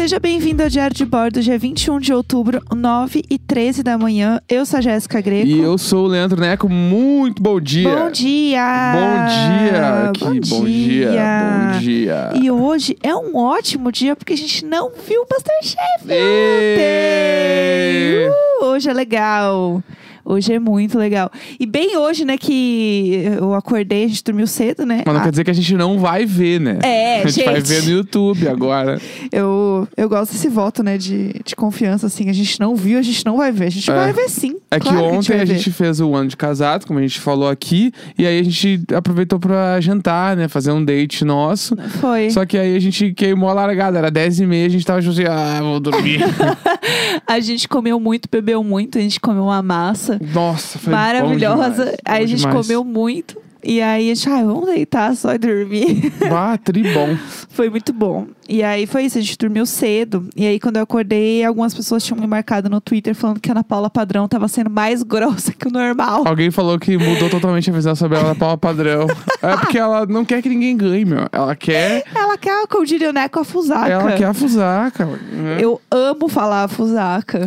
Seja bem-vindo ao Diário de Bordo, dia 21 de outubro, 9 e 13 da manhã. Eu sou a Jéssica Greco. E eu sou o Leandro Neco. Muito bom dia. Bom dia! Bom dia. Que bom, dia. Bom dia. E hoje é um ótimo dia porque a gente não viu o Masterchef Ê! ontem. Uh, hoje é legal. Hoje é muito legal. E bem hoje, né, que eu acordei, a gente dormiu cedo, né? Mas não Ah, quer dizer que a gente não vai ver, né? É, A gente, vai gente. ver no YouTube agora. eu, eu gosto desse voto, né, de, de confiança, assim. A gente não viu, a gente não vai ver. A gente É. vai ver sim. É Claro que ontem vai a ver. gente fez o ano de casado, como a gente falou aqui. E aí a gente aproveitou pra jantar, né? Fazer um date nosso. Foi. Só que aí a gente queimou a largada. Era 10 e meia, a gente tava tipo assim, ah, vou dormir. A gente comeu muito, bebeu muito, a gente comeu uma massa Nossa, foi bom maravilhosa. aí a gente demais. comeu muito. E aí a gente, ah, vamos deitar só e dormir. Ah, tri bom. foi muito bom. E aí foi isso, a gente dormiu cedo. E aí quando eu acordei, algumas pessoas tinham me marcado no Twitter falando que a Ana Paula Padrão tava sendo mais grossa que o normal. Alguém falou que mudou totalmente a visão sobre ela da Paula Padrão. É porque ela não quer que ninguém ganhe, meu. Ela quer. Ela quer, como diria o Neco, a fusaca. Ela quer a fusaca. né? Eu amo falar a fusaca.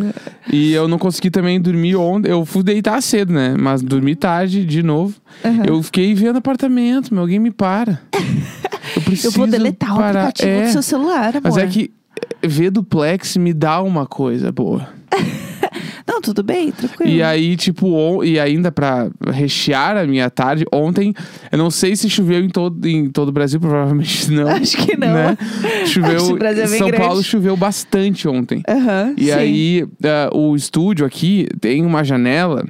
E eu não consegui também dormir ontem. Eu fui deitar cedo, né? Mas dormi tarde de novo. Uhum. Eu fiquei vendo apartamento, meu. Alguém me para. Eu preciso Eu vou deletar o parar. aplicativo é, do seu celular, amor. Mas é que eh, ver duplex me dá uma coisa boa. Não, tudo bem, tranquilo. E aí, tipo, on- e ainda pra rechear a minha tarde, ontem, eu não sei se choveu em todo, em todo o Brasil, provavelmente não. Acho que não. Né? Choveu. Acho que o Brasil é bem São grande. Paulo choveu bastante ontem. Aham, E sim. aí, ah, o estúdio aqui tem uma janela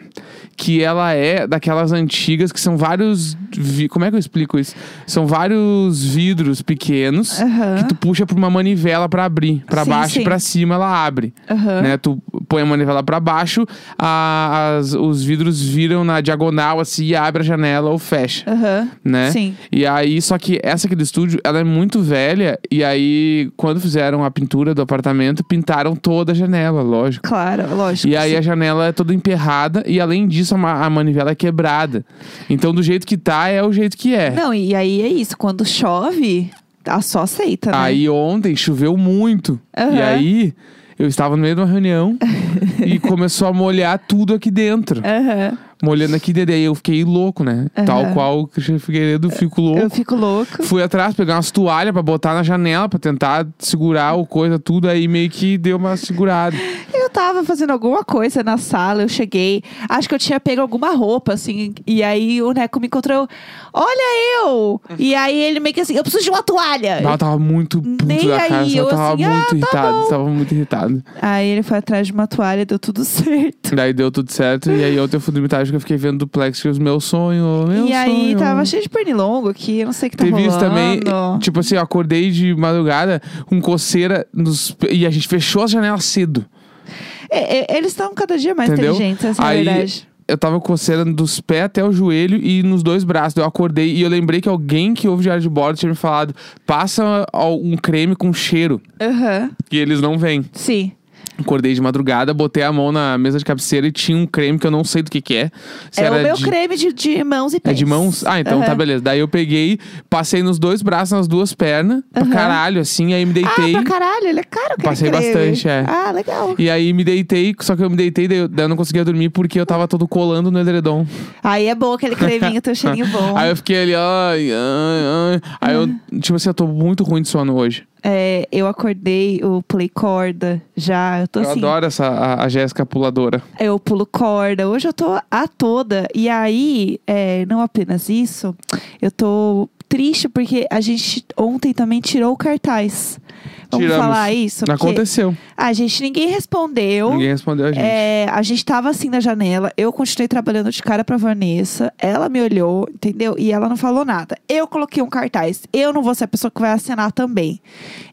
que ela é daquelas antigas que são vários. vi- Como é que eu explico isso? São vários vidros pequenos Aham. que tu puxa por uma manivela pra abrir. Pra Sim, baixo sim. e pra cima ela abre. Aham. Né? Tu põe a manivela pra baixo, a- as- os vidros viram na diagonal assim e abre a janela ou fecha. Aham. Né? Sim. E aí, só que essa aqui do estúdio, ela é muito velha. E aí, quando fizeram a pintura do apartamento, pintaram toda a janela, lógico. Claro, lógico. E aí sim. a janela é toda emperrada e além disso a, ma- a manivela é quebrada. Então do jeito que tá é o jeito que é. Não, e aí é isso. Quando chove, tá só aceita, né? Aí ontem choveu muito. Aham. E aí eu estava no meio de uma reunião e começou a molhar tudo aqui dentro. Aham. Molhando aqui dentro. E aí eu fiquei louco, né? Aham. Tal qual o Cristiano Figueiredo, fico louco. Eu fico louco. Fui atrás, pegar umas toalhas pra botar na janela, pra tentar segurar o coisa, tudo. Aí meio que deu uma segurada. Eu tava fazendo alguma coisa na sala, eu cheguei. Acho que eu tinha pego alguma roupa, assim. E aí o Neco me encontrou. Olha eu! E aí ele meio que assim, eu preciso de uma toalha. Ela tava muito puto Nem da cara, aí, eu eu tava assim, ah, muito tá irritado, bom. tava muito irritado. Aí ele foi atrás de uma toalha, deu tudo certo. Daí deu tudo certo, e aí ontem eu fui dormir tarde que eu fiquei vendo duplex, que os meus sonhos, meu e aí sonho. tava cheio de pernilongo aqui, eu não sei o que tá Teve rolando. isso também, tipo assim, eu acordei de madrugada com coceira nos... e a gente fechou as janelas cedo. É, é, eles estão cada dia mais Entendeu? inteligentes, essa é a Aí- verdade. Eu tava com coceira dos pés até o joelho e nos dois braços. Eu acordei e eu lembrei que alguém que ouve diário de bordo tinha me falado: passa um creme com cheiro. Aham, E eles não vêm. sim. Acordei de madrugada, botei a mão na mesa de cabeceira e tinha um creme que eu não sei do que, que é. Se é o meu de... creme de, de mãos e pés. É de mãos? Ah, então tá Aham. beleza. Daí eu peguei, passei nos dois braços, nas duas pernas, pra Aham. caralho, assim, aí me Ah, deitei. pra caralho, ele é caro aquele Passei creme. bastante, é. Ah, legal. E aí me deitei, só que eu me deitei, daí eu, daí eu não conseguia dormir porque eu tava todo colando no edredom. Aí é bom aquele creminho, teu cheirinho bom. Aí eu fiquei ali, ai, ai, ai. Aí eu, tipo assim, eu tô muito ruim de sono hoje. É, eu acordei, eu pulei corda já, eu tô eu assim. adoro essa, a, a Jéssica puladora. Eu pulo corda, hoje eu tô a toda. E aí, é, não apenas isso, eu tô triste porque a gente ontem também tirou o cartaz. Vamos Tiramos. falar isso? Porque, Aconteceu. a gente, ninguém respondeu. Ninguém respondeu a gente. É, a gente tava assim na janela, eu continuei trabalhando de cara pra Vanessa, ela me olhou, entendeu? E ela não falou nada. Eu coloquei um cartaz, eu não vou ser a pessoa que vai assinar também.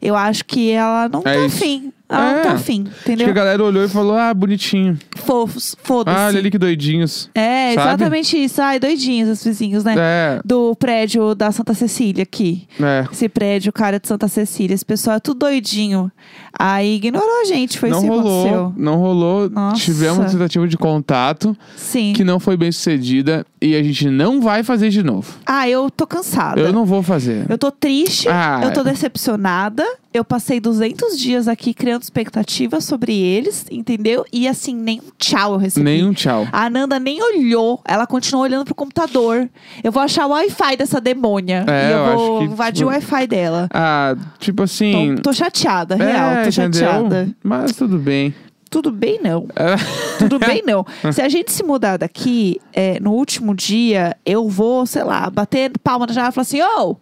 Eu acho que ela não É tá isso. afim. Ela É. não tá afim, Acho que a entendeu? galera olhou e falou, ah, bonitinho. Fofos, foda-se. Ah, olha ali que doidinhos. É, Sabe? exatamente isso. Ai, doidinhos os vizinhos, né? É, Do prédio da Santa Cecília aqui. é. Esse prédio, cara de Santa Cecília. Esse pessoal é tudo doidinho. Aí ignorou a gente, foi não isso que rolou, aconteceu. não rolou. Nossa. Tivemos uma tentativa de contato Sim. que não foi bem sucedida. e a gente não vai fazer de novo. Ah, eu tô cansada. Eu não vou fazer. Eu tô triste, Ah. eu tô decepcionada. Eu passei 200 dias aqui criando expectativas sobre eles, entendeu? E assim, nem um tchau eu recebi. Nem um tchau. A Ananda nem olhou, ela continuou olhando pro computador. Eu vou achar o Wi-Fi dessa demônia. É, e eu, eu vou acho que, invadir tipo, o Wi-Fi dela. Ah, tipo assim. Tô, tô chateada, é, real, tô entendeu? chateada. Mas tudo bem. Tudo bem, não. É. Tudo bem, não. Se a gente se mudar daqui, é, no último dia, eu vou, sei lá, bater palma na janela e falar assim: ô!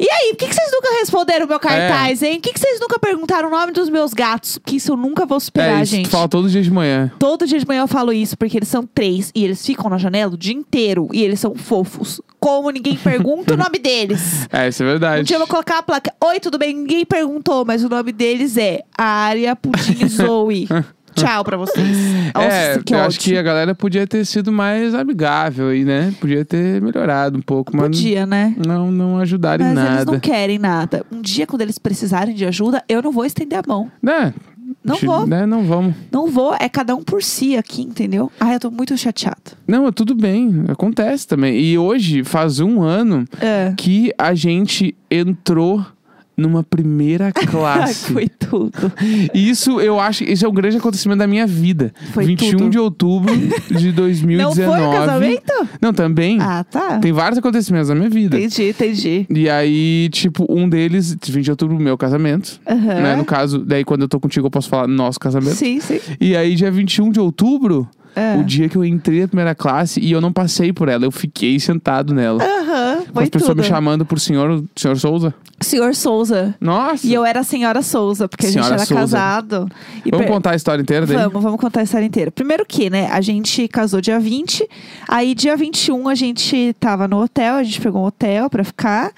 e aí, por que, que vocês nunca responderam o meu cartaz, hein? Por que, que vocês nunca perguntaram o nome dos meus gatos? Que isso eu nunca vou superar, é isso, gente. tu fala todo dia de manhã. Todo dia de manhã eu falo isso, porque eles são três e eles ficam na janela o dia inteiro e eles são fofos. Como ninguém pergunta o nome deles. É, isso é Um verdade. dia eu vou colocar a placa. Oi, tudo bem? Ninguém perguntou, mas o nome deles é Aria Pudim Zoe. Tchau pra vocês. Nossa, é, que eu acho que a galera podia ter sido mais amigável aí, né? Podia ter melhorado um pouco, mas Podia, né? não, não ajudaram em Mas eles nada. não querem nada. Um dia, quando eles precisarem de ajuda, eu não vou estender a mão. Né? Não vou. Né? Não vamos. Não vou. É cada um por si aqui, entendeu? Ai, eu tô muito chateada. Não, é tudo bem. Acontece também. E hoje faz um ano É. que a gente entrou numa primeira classe. foi tudo. Isso, eu acho, isso é um grande acontecimento da minha vida. Foi 21 tudo. de outubro de 2019. Não foi o casamento? Não, também. Ah, tá. Tem vários acontecimentos na minha vida. Entendi, entendi. E aí, tipo, um deles, 20 de outubro, meu casamento. Aham. Né? No caso, daí quando eu tô contigo, eu posso falar nosso casamento. Sim, sim. E aí, dia 21 de outubro, É. o dia que eu entrei na primeira classe e eu não passei por ela, eu fiquei sentado nela. Aham, Com foi as pessoas tudo. me chamando por senhor, senhor Souza. Senhor Souza. Nossa! E eu era a senhora Souza, porque a Senhora gente era Souza. casado. E Vamos per- contar a história inteira dele? Vamos, vamos contar a história inteira. Primeiro que, né, a gente casou dia 20, aí dia 21 a gente tava no hotel, a gente pegou um hotel pra ficar.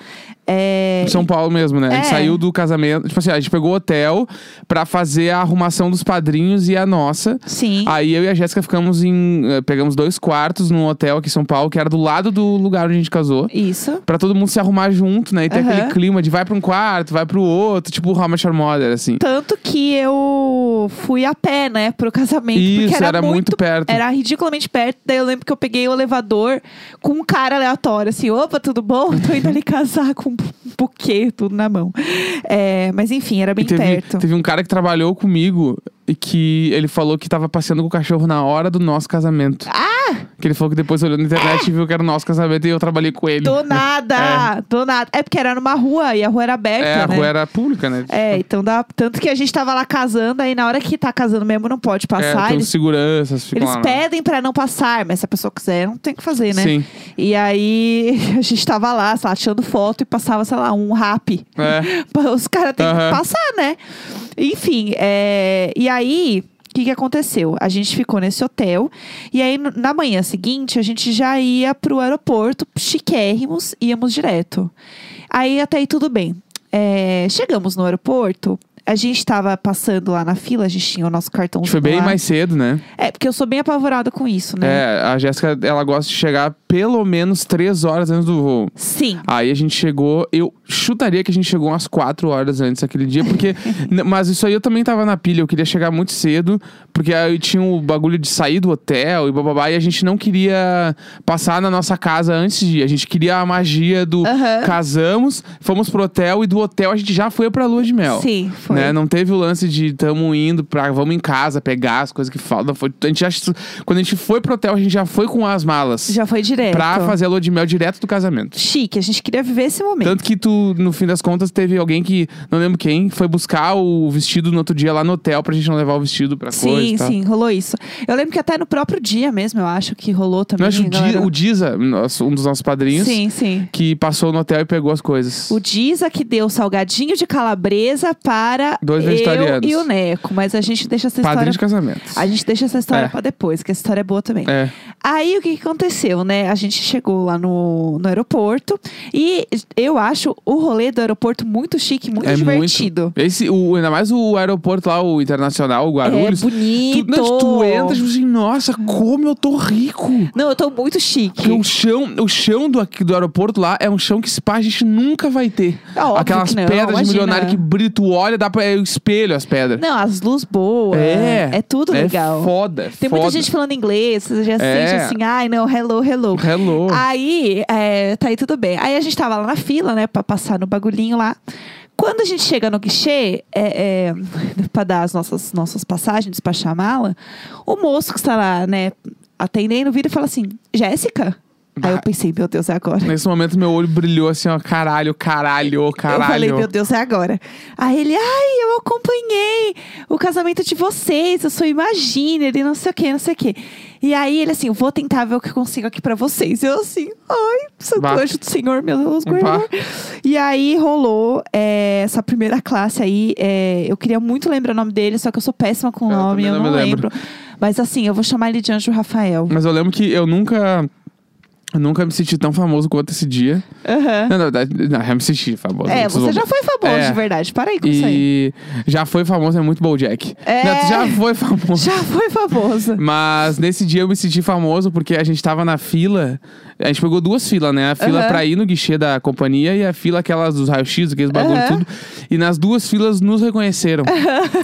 É... São Paulo mesmo, né? A gente É. saiu do casamento. Tipo assim, a gente pegou o hotel pra fazer a arrumação dos padrinhos e a nossa. Sim. Aí eu e a Jéssica ficamos em. eh, Pegamos dois quartos num hotel aqui em São Paulo, que era do lado do lugar onde a gente casou. Isso. Pra todo mundo se arrumar junto, né? E ter Aham. aquele clima de vai pra um quarto, vai pro outro, tipo o How Met Your Mother, assim. Tanto que eu fui a pé, né, pro casamento. Isso, porque era, era muito perto. Era ridiculamente perto. Daí eu lembro que eu peguei o elevador com um cara aleatório, assim, opa, tudo bom? Tô indo ali casar com um buquê, tudo na mão. É, mas enfim, era bem teve, perto. teve um cara que trabalhou comigo e que ele falou que tava passeando com o cachorro na hora do nosso casamento. Ah! Que ele falou que depois olhou na internet e viu que era o nosso casamento e eu trabalhei com ele. Do nada! Do nada. É porque era numa rua e a rua era aberta, É, a né? rua era pública, né? É, então dá. Tanto que a gente tava lá casando, aí na hora que tá casando mesmo não pode É, passar. tem os eles seguranças, eles lá. pedem pra não passar, mas se a pessoa quiser, não tem o que fazer, né? Sim. E aí a gente tava lá, sei lá, tirando foto e passava, sei lá, um rap. É. Os caras têm que passar, né? Enfim, é... e aí. O que, que aconteceu? A gente ficou nesse hotel e aí na manhã seguinte a gente já ia pro aeroporto, chiquérrimos, íamos direto. Aí até aí tudo bem. É, chegamos no aeroporto, a gente tava passando lá na fila, a gente tinha o nosso cartão. Foi bem mais cedo, né? É, porque eu sou bem apavorada com isso, né? É, a Jéssica, ela gosta de chegar pelo menos três horas antes do voo. Sim. Aí a gente chegou, eu chutaria que a gente chegou umas quatro horas antes daquele dia, porque. mas isso aí eu também tava na pilha, eu queria chegar muito cedo, porque aí tinha o bagulho de sair do hotel e bababá, e a gente não queria passar na nossa casa antes de ir. A gente queria a magia do Aham. casamos, fomos pro hotel e do hotel a gente já foi pra lua de mel. Sim, foi. Né? Não teve o lance de tamo indo pra vamos em casa pegar as coisas que faltam. Foi, a gente já, quando a gente foi pro hotel, a gente já foi com as malas. Já foi direto. Pra fazer a lua de mel direto do casamento. Chique, a gente queria viver esse momento. Tanto que tu, no fim das contas, teve alguém que, não lembro quem, foi buscar o vestido no outro dia lá no hotel pra gente não levar o vestido pra coisa Sim, e tal. sim, rolou isso. Eu lembro que até no próprio dia mesmo, eu acho que rolou também. Não, acho o, Di- galera. o Diza, um dos nossos padrinhos, Sim, sim. que passou no hotel e pegou as coisas. O Diza que deu salgadinho de calabresa para Dois eu e o Neco. Mas a gente deixa essa Padrinho história. de casamento. A gente deixa essa história É. pra depois, que essa história é boa também. É. Aí o que, que aconteceu, né? A gente chegou lá no, no aeroporto e eu acho o rolê do aeroporto muito chique, muito é divertido. muito. Esse, o, ainda mais o aeroporto lá, o internacional, o Guarulhos. É bonito. Tu, não, tu entra, tipo assim, nossa, como eu tô rico. Não, eu tô muito chique. Porque o chão, o chão do, aqui, do aeroporto lá é um chão que se pá, a gente nunca vai ter. É óbvio Aquelas pedras de milionário que brilha, tu olha, dá pra é o espelho as pedras. Não, as luzes boas. É. É tudo é legal. Foda, Tem foda. muita gente falando inglês, você já É. sente assim, ai não, hello, hello. hello. Aí, é, tá aí tudo bem. Aí a gente tava lá na fila, né, pra passar no bagulhinho lá. Quando a gente chega no guichê, é, é, pra dar as nossas, nossas passagens, despachar a mala, o moço que está lá, né, atendendo, vira e fala assim: Jéssica? Aí eu pensei, meu Deus, é agora. Nesse momento, meu olho brilhou assim, ó. Caralho, caralho, caralho. Eu falei, meu Deus, é agora. Aí ele, ai, eu acompanhei o casamento de vocês, eu sou Imagine, ele não sei o que, não sei o que. E aí ele assim, vou tentar ver o que eu consigo aqui pra vocês. Eu assim, ai, santo Bah. anjo do Senhor, meu Deus, guardador. E aí rolou é, essa primeira classe aí. é, eu queria muito lembrar o nome dele, só que eu sou péssima com o nome, eu não não, lembro. lembro. Mas assim, eu vou chamar ele de Anjo Rafael. Mas eu lembro que eu nunca. Eu nunca me senti tão famoso quanto esse dia. Aham. Não, na verdade, não, eu me senti famoso. É, você já foi famoso É. de verdade. Para aí com isso aí. E já foi famoso, é muito Bojack. É. Não, já foi famoso. Já foi famoso. Mas nesse dia eu me senti famoso porque a gente tava na fila. A gente pegou duas filas, né? A fila Aham. pra ir no guichê da companhia e a fila aquelas dos raios-x, aqueles bagulho Aham. tudo. E nas duas filas nos reconheceram.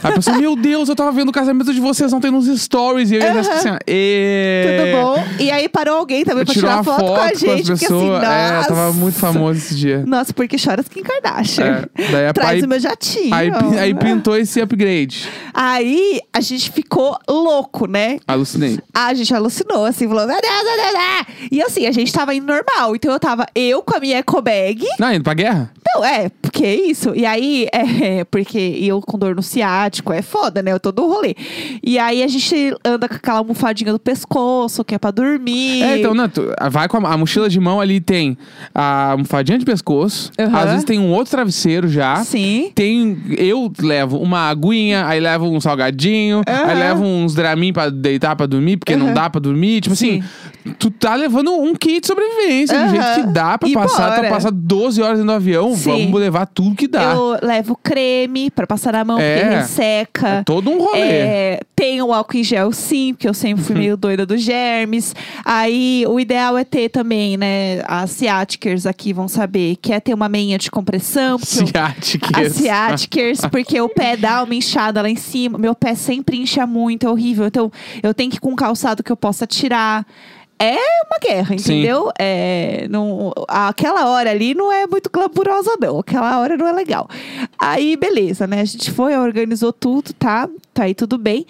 A pessoa, meu Deus, eu tava vendo o casamento de vocês ontem nos stories. E eu ia Aham. assim, "Ê". Tudo bom? E aí parou alguém também pra tirar uma foto, com a gente. porque assim, pessoas. é, nossa. tava muito famoso esse dia. Nossa, porque choras Kim Kardashian. É, daí a Traz aí, o meu jatinho. aí, aí pintou esse upgrade. Aí a gente ficou louco, né? Alucinei. A gente alucinou, assim, falou, Deus. E assim, a gente tava indo normal. Então eu tava, eu com a minha eco bag. Não, indo pra guerra? Não, é, porque é isso. E aí, é, porque eu com dor no ciático, é foda, né? Eu tô do rolê. E aí a gente anda com aquela almofadinha do pescoço, que é pra dormir. É, então, não, tu, vai com a, a mochila de mão ali, tem a almofadinha de pescoço, Aham. às vezes tem um outro travesseiro já. Sim. Tem. Eu levo uma aguinha, aí levo um salgadinho, Aham. aí levo uns Dramin pra deitar pra dormir, porque não Aham. dá pra dormir. Tipo Sim. assim, tu tá levando um kit de sobrevivência, do jeito que dá pra E passar. Tu bora. passar 12 horas do avião. Vamos levar tudo que dá. Eu levo creme pra passar na mão, É. porque resseca. É todo um rolê. É, tem o álcool em gel, sim, porque eu sempre fui meio doida dos germes. Aí, o ideal é ter também, né? As ciáticas aqui vão saber que é ter uma meinha de compressão. Ciáticas. as ciáticas, porque o pé dá uma inchada lá em cima. Meu pé sempre incha muito, é horrível. Então, eu tenho que ir com um calçado que eu possa tirar. É uma guerra, Sim. entendeu? É, não, aquela hora ali não é muito glamurosa, não. Aquela hora não é legal. Aí, beleza, né? A gente foi, organizou tudo, tá? Tá aí tudo bem.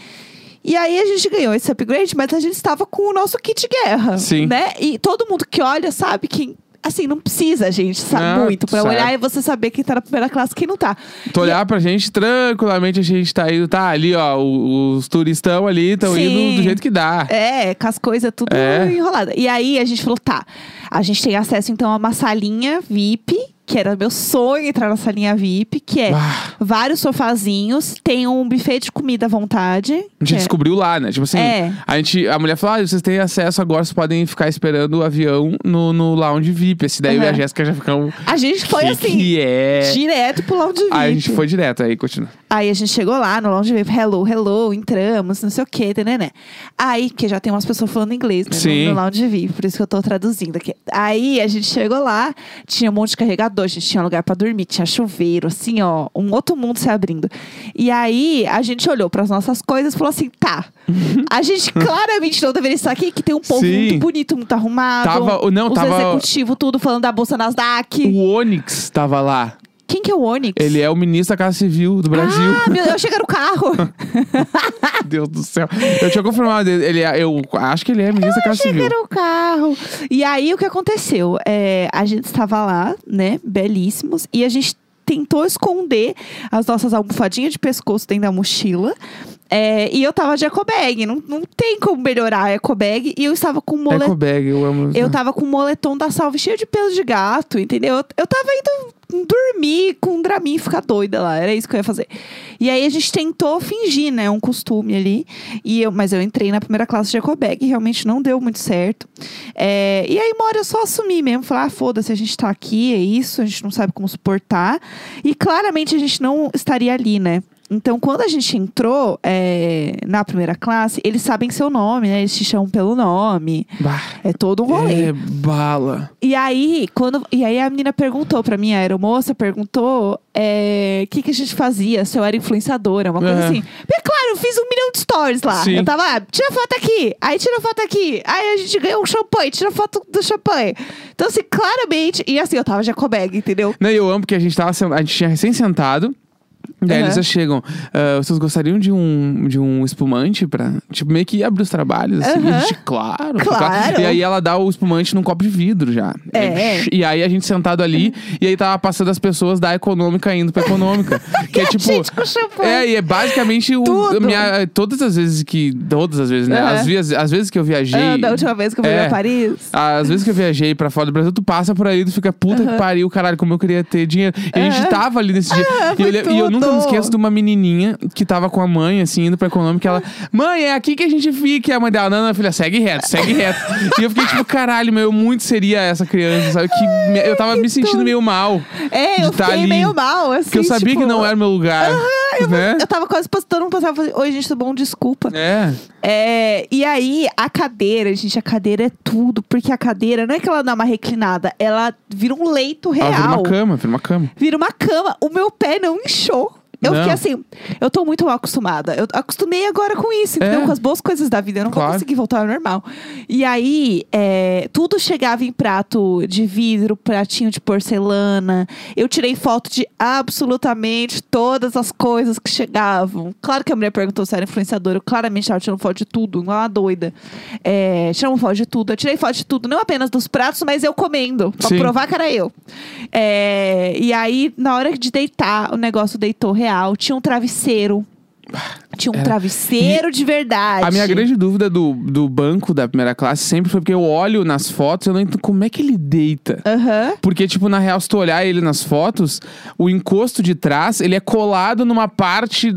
E aí a gente ganhou esse upgrade, mas a gente estava com o nosso kit guerra, Sim. né? E todo mundo que olha sabe que assim não precisa, gente, sabe Não, muito para sabe. olhar e você saber quem tá na primeira classe e quem não tá. Tu olhar pra gente, tranquilamente a gente tá indo, tá ali, ó, os turistão ali estão indo do jeito que dá. É, com as coisas tudo É. enrolada. E aí a gente falou, tá, a gente tem acesso então a uma salinha VIP, que era meu sonho entrar na salinha VIP, que é Ah. vários sofazinhos, tem um buffet de comida à vontade. A gente é- descobriu lá, né? Tipo assim, É. a, gente, a mulher falou: ah, vocês têm acesso agora, vocês podem ficar esperando o avião no, no lounge VIP. Esse daí eu e a. Jéssica já ficamos. A gente foi que assim, Que é. direto pro lounge VIP. Aí a gente foi direto, aí continua. Aí a gente chegou lá no lounge VIP, hello, hello, entramos, não sei o que, né? Aí, que já tem umas pessoas falando inglês, né? no- Sim. No, lounge VIP, por isso que eu tô traduzindo aqui. Aí a gente chegou lá, tinha um monte de carregador, a gente tinha lugar pra dormir, tinha chuveiro, assim, ó, um outro mundo se abrindo. E aí a gente olhou pras nossas coisas e falou assim: tá, a gente claramente não deveria estar aqui, que tem um povo Sim. muito bonito, muito arrumado. Tava- não, os tava- executivos tudo falando da Bolsa Nasdaq. O Onix tava lá. Quem que é o Onyx? Ele é o ministro da Casa Civil do Brasil. Ah, meu Deus, eu cheguei no carro. Deus do céu. Eu tinha confirmado. Ele, é- eu acho que ele é ministro da Casa Civil. Cheguei no carro. E aí, o que aconteceu? É, a gente estava lá, né? Belíssimos. E a gente tentou esconder as nossas almofadinhas de pescoço dentro da mochila. É, e eu tava de ecobag. Não, não tem como melhorar a ecobag. E eu estava com moletom. Eco bag, eu amo. Eu tava com moletom da salve cheio de pelo de gato, entendeu? Eu, eu tava indo dormir com um Dramin e ficar doida lá. Era isso que eu ia fazer. E aí a gente tentou fingir, né? Um costume ali. E eu, mas eu entrei na primeira classe de ecobag e realmente não deu muito certo. É, e aí, uma hora eu só assumi mesmo. Falar, ah, foda-se, a gente tá aqui, é isso, a gente não sabe como suportar. E claramente a gente não estaria ali, né? Então, quando a gente entrou é, na primeira classe, eles sabem seu nome, né? Eles te chamam pelo nome. Bah, É todo um rolê. é bala. E aí, quando, e aí a menina perguntou pra mim, a aeromoça perguntou é, o que, que a gente fazia, se eu era influenciadora, uma coisa É. assim. Porque, claro, eu fiz um milhão de stories lá. Sim. Eu tava, ah, tira foto aqui, aí tira foto aqui, aí a gente ganhou um champanhe, tira foto do champanhe. Então, assim, claramente, e assim, eu tava já com bag, entendeu? Não, eu amo que a gente tava a gente tinha recém sentado. Daí Aham. eles já chegam. "Ah, vocês gostariam de um, de um espumante pra. Tipo, meio que abrir os trabalhos, assim? E a Aham. gente, claro, Claro. E aí ela dá o espumante num copo de vidro já. É. E aí a gente sentado ali, e aí tava passando as pessoas da econômica indo pra econômica. que é tipo. gente com. É, e é basicamente o. Tudo. Minha, todas as vezes que. Todas as vezes, né? Aham. Às, vezes, às vezes que eu viajei. Ah, da última vez que eu fui É. pra Paris. Às vezes que eu viajei pra fora do Brasil, tu passa por aí, tu fica, puta que pariu, caralho, como eu queria ter dinheiro. E a gente tava ali nesse dia. E, eu, e eu nunca me tudo. esqueço de uma menininha que tava com a mãe, assim, indo pra econômica. Ela, mãe, é aqui que a gente fica. E a mãe dela, não, não, filha, segue reto, segue reto. e eu fiquei tipo, caralho, meu, eu muito seria essa criança, sabe? Que me- eu tava me sentindo meio mal. É, de eu tá fiquei ali. meio mal, assim. Porque eu sabia tipo, que não era o meu lugar. né? Eu tava quase postando um passava falando, oi, gente, tudo bom? Desculpa. É. É, e aí, a cadeira, gente, a cadeira é tudo. Porque a cadeira, não é que ela dá uma reclinada, ela vira um leito Ela real. vira uma cama, vira uma cama. Vira uma cama. O meu pé não inchou. Eu Não. fiquei assim, eu tô muito mal acostumada. Eu acostumei agora com isso, entendeu? É. Com as boas coisas da vida. Eu não Claro. vou conseguir voltar ao normal. E aí, é, tudo chegava em prato de vidro, pratinho de porcelana. Eu tirei foto de absolutamente todas as coisas que chegavam. Claro que a mulher perguntou se era influenciadora. Eu claramente tava tirando foto de tudo, igual uma doida. É, tiramos foto de tudo. Eu tirei foto de tudo, não apenas dos pratos, mas eu comendo. Pra Sim. provar que era eu. É, e aí, na hora de deitar, o negócio deitou real. Tinha um travesseiro. Tinha um Era- travesseiro de verdade. A minha grande dúvida do, do banco da primeira classe sempre foi porque eu olho nas fotos e eu não entendo como é que ele deita. Aham. Porque, tipo, na real, se tu olhar ele nas fotos, o encosto de trás, ele é colado numa parte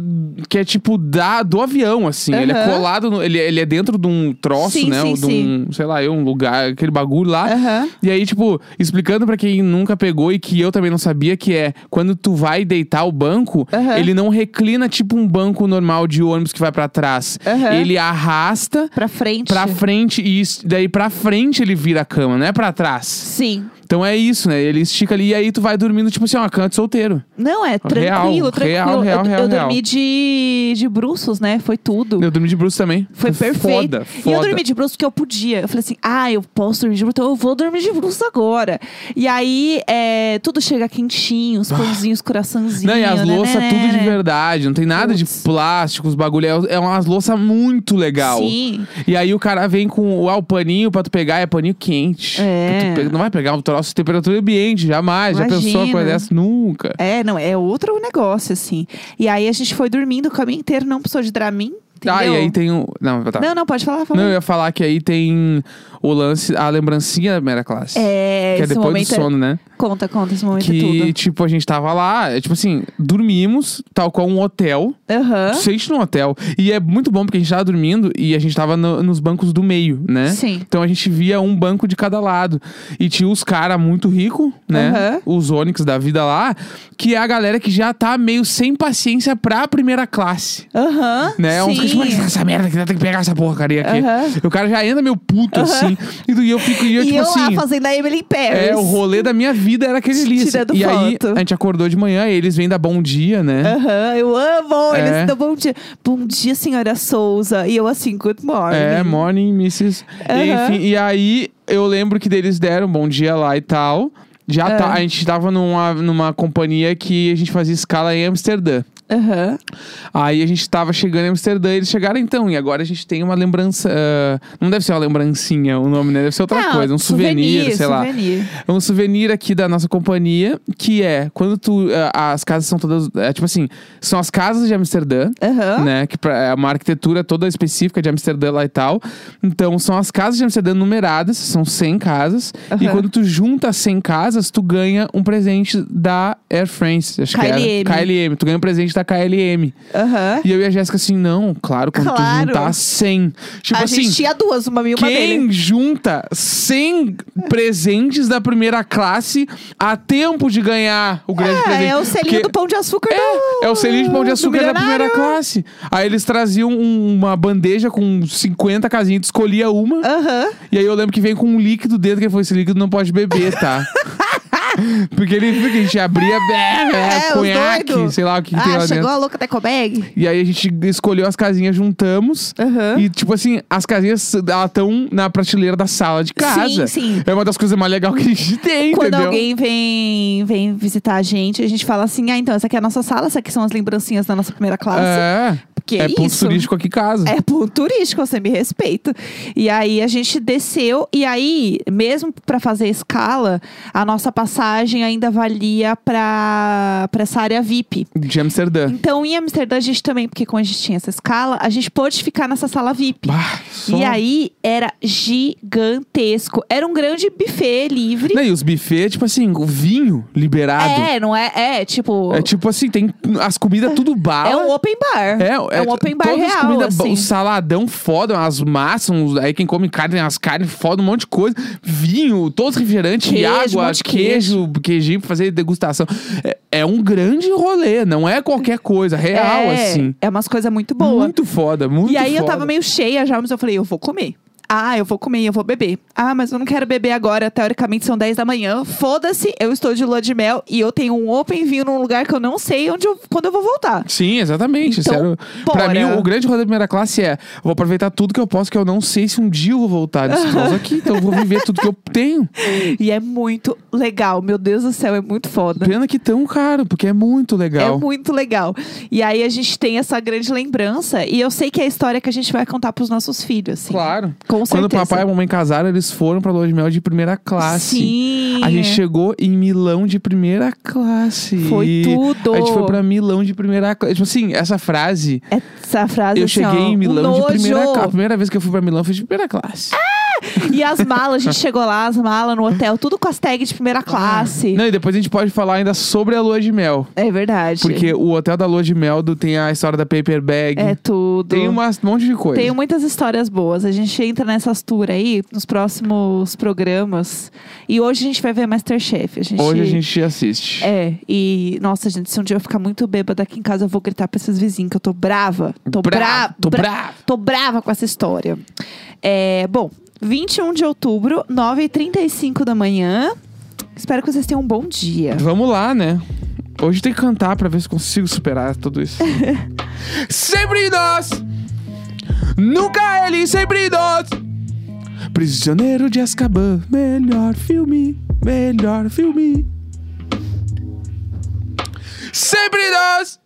que é, tipo, da, do avião, assim. Ele é Aham. colado, no- ele, ele é dentro de um troço, Sim, né? sim, ou de um, sei lá, eu, um lugar, aquele bagulho lá. Aham. E aí, tipo, explicando pra quem nunca pegou e que eu também não sabia, que é quando tu vai deitar o banco, Aham. ele não reclina tipo um banco normal de ônibus que vai pra trás. Aham. Ele arrasta Pra frente. pra frente e isso- daí pra frente ele vira a cama, não é pra trás. Sim. Então é isso, né? Ele estica ali e aí tu vai dormindo, tipo assim, uma cama de solteiro. Não, é Real, tranquilo, tranquilo. real, real, eu, real, eu real. dormi de, de bruços, né? Foi tudo. Eu dormi de bruxo também. Foi perfeito. Foda, E eu foda. dormi de bruços porque eu podia. Eu falei assim, ah, eu posso dormir de bruços, então eu vou dormir de bruços agora. E aí, é, tudo chega quentinho, os pãozinhos, coraçãozinho. Não, e as né, louças né, tudo de né. verdade. Não tem nada de plástico, os bagulho. É, é umas louças muito legal. Sim. E aí o cara vem com ah, o paninho pra tu pegar, é paninho quente. É. Não vai pegar um troço temperatura ambiente, jamais. Já pensou uma Imagina. coisa dessa? Nunca. É, não, é outro negócio, assim. E aí a gente foi dormindo o caminho inteiro, não precisou de Dramin, entendeu? Ah, e aí tem um. Não, tá. Não, não, pode falar, fala. Não, eu ia falar que aí tem o lance, a lembrancinha da primeira classe. É, que é esse depois momento do sono, né? é... Conta, conta, esse momento é Que, tudo. tipo, a gente tava lá, é, tipo assim, dormimos, tal qual um hotel. Aham. Tu sente num hotel. E é muito bom porque a gente tava dormindo e a gente tava no- nos bancos do meio, né? Sim. Então a gente via um banco de cada lado. E tinha os caras muito ricos, né? Os Onix da vida lá, que é a galera que já tá meio sem paciência pra primeira classe. Aham. Né? Uns que sim. tipo, "Ah, essa merda que tem que pegar essa porcaria aqui. Aham. E o cara já entra meio puto, assim. E e eu fico, e eu, E tipo eu assim. lá fazendo a Emily Paris. É, o rolê da minha vida era aquele ali. assim. Tirando E aí, foto. a gente acordou de manhã, e eles vêm dar bom dia, né? Aham, eu amo. É. Eles dão bom dia. Bom dia, senhora Souza. E eu assim, good morning. É, morning, Mrs. Aham. Enfim, e aí eu lembro que deles deram bom dia lá e tal. Já É. tá, a gente tava numa, numa companhia que a gente fazia escala em Amsterdã. Aham. Aí a gente tava chegando em Amsterdã, eles chegaram então. E agora a gente tem uma lembrança. ah, não deve ser uma lembrancinha o nome, né? Deve ser outra Não, coisa, um souvenir, sei lá. souvenir. É um souvenir aqui da nossa companhia, que é quando tu. ah, as casas são todas. É, tipo assim, são as casas de Amsterdã. Aham. Né, que pra- é uma arquitetura toda específica de Amsterdã lá e tal. Então, são as casas de Amsterdã numeradas, são 100 casas. E Aham. quando tu junta 100 casas, tu ganha um presente da Air France. Acho que KLM. era. KLM. Tu ganha um presente tá KLM. Aham. E eu e a Jéssica assim, não, claro, quando tu Claro. juntar 100. Tipo a assim, gente tinha duas, uma minha e uma quem dele. junta 100 presentes da primeira classe a tempo de ganhar o grande É, presente? é o selinho Porque- do pão de açúcar do... É, é o selinho de pão de do açúcar da primeira classe. Aí eles traziam um- uma bandeja com 50 casinhas, tu escolhia uma. Aham. E aí eu lembro que vem com um líquido dentro, que foi esse líquido não pode beber, tá? porque ele porque a gente abria é, É, os conhaque, sei lá o que, que tem Ah, lá chegou dentro. a louca Teco Bag? E aí a gente escolheu as casinhas, juntamos. Aham. E, tipo assim, as casinhas estão na prateleira da sala de casa. Sim, sim. É uma das coisas mais legais que a gente tem, Quando entendeu? alguém vem, vem visitar a gente, a gente fala assim: ah, então, essa aqui é a nossa sala, essa aqui são as lembrancinhas da nossa primeira classe. É, Porque é ponto isso. turístico aqui em casa. É ponto turístico, você me respeita. E aí a gente desceu, e aí, mesmo pra fazer escala, a nossa passagem ainda valia pra, pra essa área VIP. De Amsterdã. Então, em Amsterdã, a gente também, porque como a gente tinha essa escala, a gente pôde ficar nessa sala VIP. Bah, só- E aí era gigantesco. Era um grande buffet livre. Não, e os buffets, tipo assim, o vinho liberado. É, não é? É, tipo. É tipo assim, tem as comidas tudo bala. É um open bar. É, É um open bar todas as real, comidas, assim. O saladão foda, as massas, uns- aí quem come carne, as carnes foda, um monte de coisa. Vinho, todos refrigerantes, Queijo, um água, monte de queijo, queijinho pra fazer degustação. É, é um grande rolê, não é qualquer coisa, real, é, assim. É umas coisas muito boas. Muito foda, muito E aí eu foda. tava meio cheia já, mas eu falei, eu vou comer. Ah, eu vou comer, eu vou beber. Ah, mas eu não quero beber agora, teoricamente são 10 da manhã. Foda-se, eu estou de lua de mel e eu tenho um open vinho num lugar que eu não sei onde eu, quando eu vou voltar. Sim, exatamente. Então, sério. Pra bora. mim, o grande rolê da primeira classe é: vou aproveitar tudo que eu posso, que eu não sei se um dia eu vou voltar nesse troço aqui. Então eu vou viver tudo que eu tenho. E é muito legal, meu Deus do céu, é muito foda. Pena que tão caro, porque é muito legal. É muito legal. E aí a gente tem essa grande lembrança. E eu sei que é a história que a gente vai contar pros nossos filhos, assim. Claro. Com Quando o certeza. papai e a mamãe casaram, eles foram pra lua de mel de primeira classe. Sim. A gente chegou em Milão de primeira classe. Foi tudo. A gente foi pra Milão de primeira classe. Tipo assim, essa frase. Essa frase Eu assim, cheguei ó, em Milão de primeira classe. A primeira vez que eu fui pra Milão foi de primeira classe. E as malas, a gente chegou lá, as malas no hotel, tudo com as tags de primeira classe. Não, e depois a gente pode falar ainda sobre a lua de mel. É verdade. Porque o hotel da lua de mel do- tem a história da paper bag. É tudo. Tem uma- um monte de coisa. Tem muitas histórias boas. A gente entra nessas tours aí, nos próximos programas. E hoje a gente vai ver Masterchef. A gente... Hoje a gente assiste. É, e nossa, gente, se um dia eu ficar muito bêbada aqui em casa, eu vou gritar pra esses vizinhos que eu tô brava. Tô brava. tô bravo. Tô brava com essa história. É, bom, 21 de outubro, 9h35 da manhã. Espero que vocês tenham um bom dia. Vamos lá, né? Hoje tem que cantar pra ver se consigo superar tudo isso. sempre nós! Nunca ele, sempre nós! Prisioneiro de Azkaban, melhor filme, melhor filme. Sempre nós!